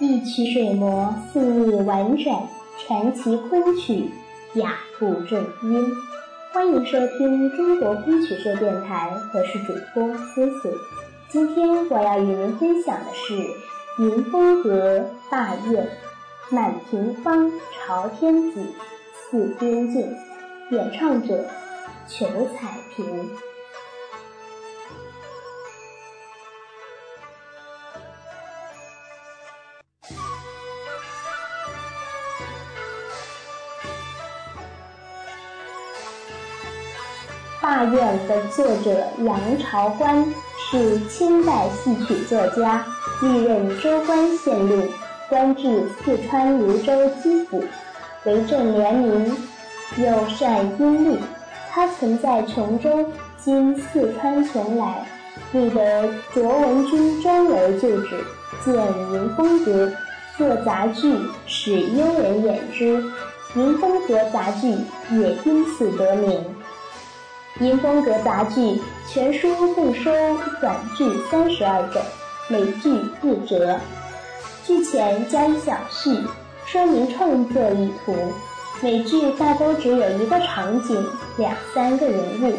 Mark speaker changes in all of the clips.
Speaker 1: 一曲水磨，细腻婉转，传奇昆曲，雅步正音。欢迎收听中国昆曲社电台，我是主播思思。今天我要与您分享的是《云风阁》大雁，满庭芳、朝天子，四边镜。演唱者：裘彩萍。大院的作者杨朝观是清代戏曲作家，历任州官县令，官至四川泸州知府，为政廉明，又善音律。他曾在琼州（今四川邛崃）觅得卓文君专为旧址，建云风阁，作杂剧，使幽人演之，云风阁杂剧也因此得名。云风阁杂剧全书共收短剧三十二种，每剧一折。剧前加一小序，说明创作意图。每剧大都只有一个场景、两三个人物，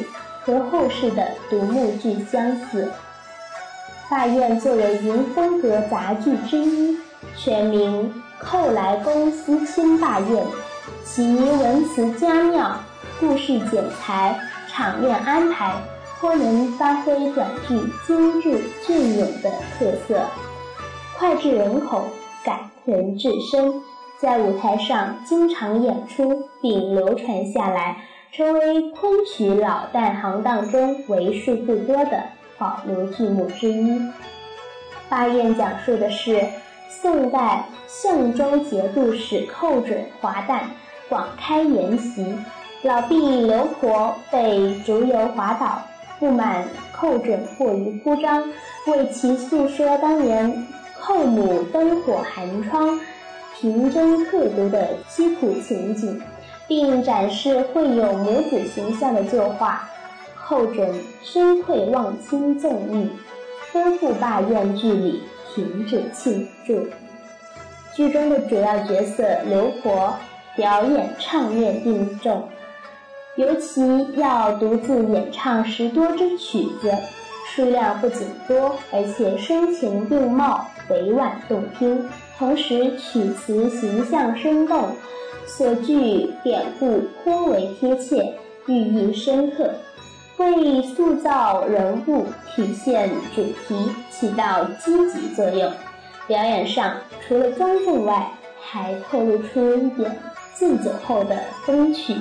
Speaker 1: 和后世的独幕剧相似。大院作为云风阁杂剧之一，全名《寇来公司亲大院》，其文辞佳妙，故事剪裁。场面安排颇能发挥短剧精致隽永的特色，脍炙人口，感人至深，在舞台上经常演出并流传下来，成为昆曲老旦行当中为数不多的保留剧目之一。《八雁》讲述的是宋代宋州节度使寇准华诞广开筵席。老婢刘婆被逐游滑倒，不满寇准过于铺张，为其诉说当年寇母灯火寒窗、平真刻毒的凄苦情景，并展示绘有母子形象的旧画。寇准深愧忘亲纵欲，吩咐罢宴剧里停止庆祝。剧中的主要角色刘婆表演唱念并重。尤其要独自演唱十多支曲子，数量不仅多，而且声情并茂，委婉动听。同时曲词形象生动，所具典故颇为贴切，寓意深刻，为塑造人物、体现主题起到积极作用。表演上除了庄重外，还透露出一点敬酒后的风趣。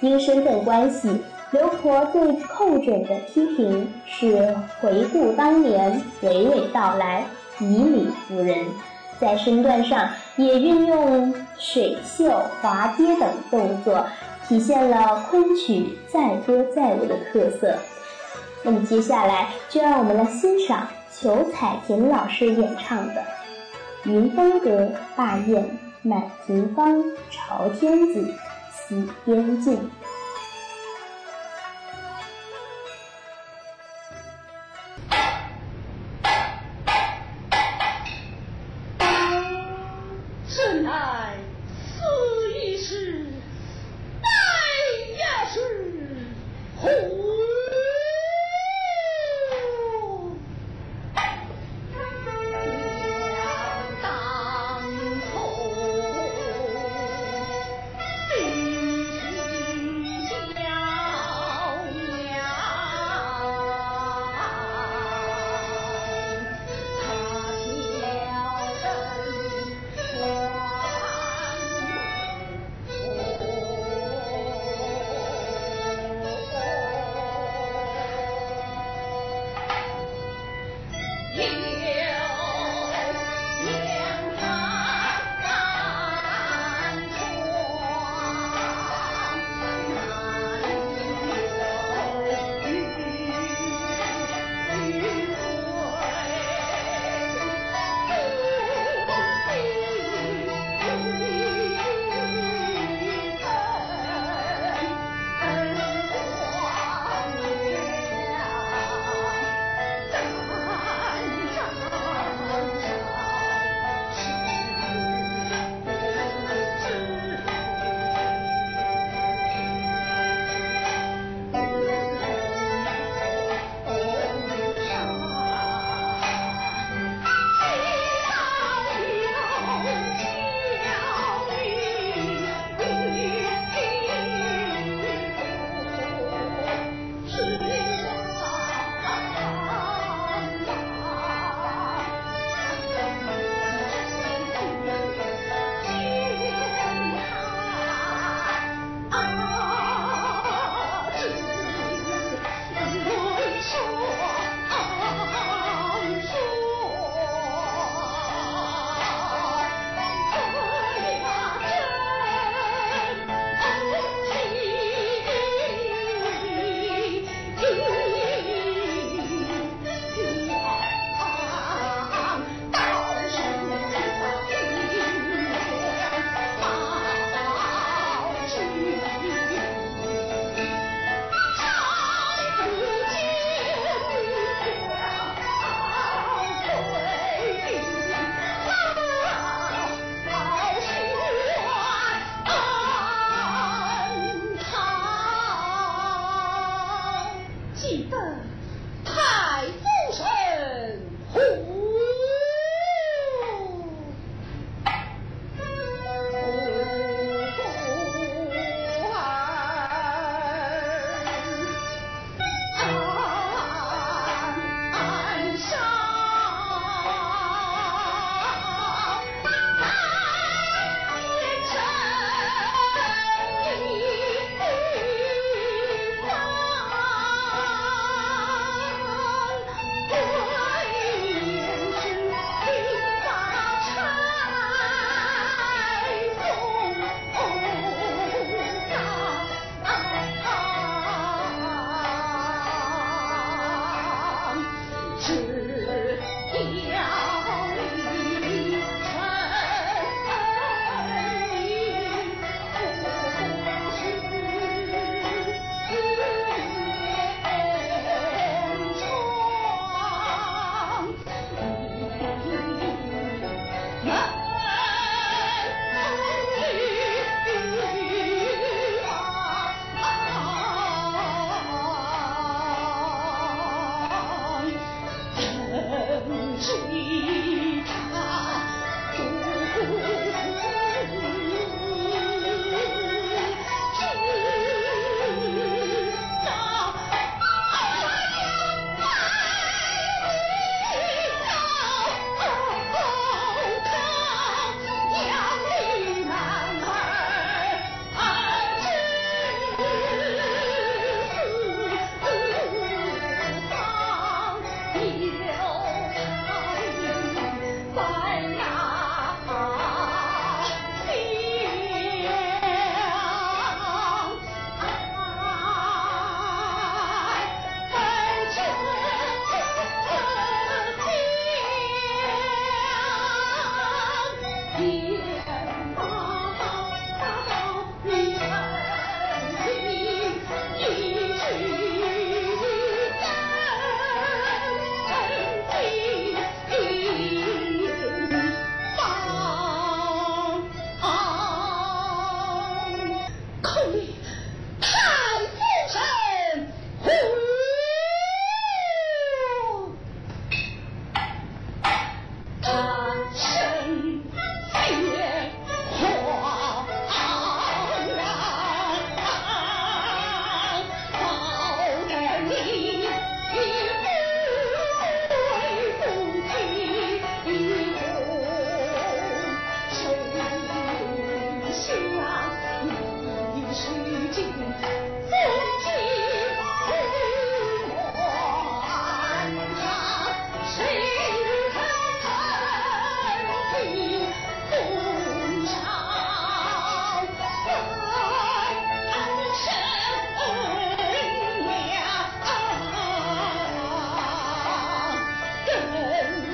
Speaker 1: 因身份关系，刘婆对寇准的批评是回顾当年，娓娓道来，以理服人。在身段上也运用水袖、滑跌等动作，体现了昆曲载歌载舞的特色。那么接下来就让我们来欣赏裘彩萍老师演唱的《云风阁》《大雁》《满庭芳》《朝天子》。及边境。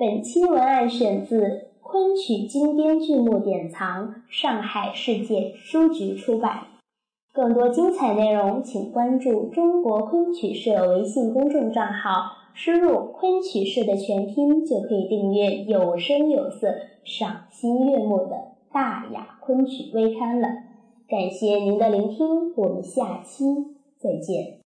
Speaker 1: 本期文案选自《昆曲经典剧目典藏》，上海世界书局出版。更多精彩内容，请关注中国昆曲社微信公众账号，输入“昆曲社”的全拼，就可以订阅有声有色、赏心悦目的大雅昆曲微刊了。感谢您的聆听，我们下期再见。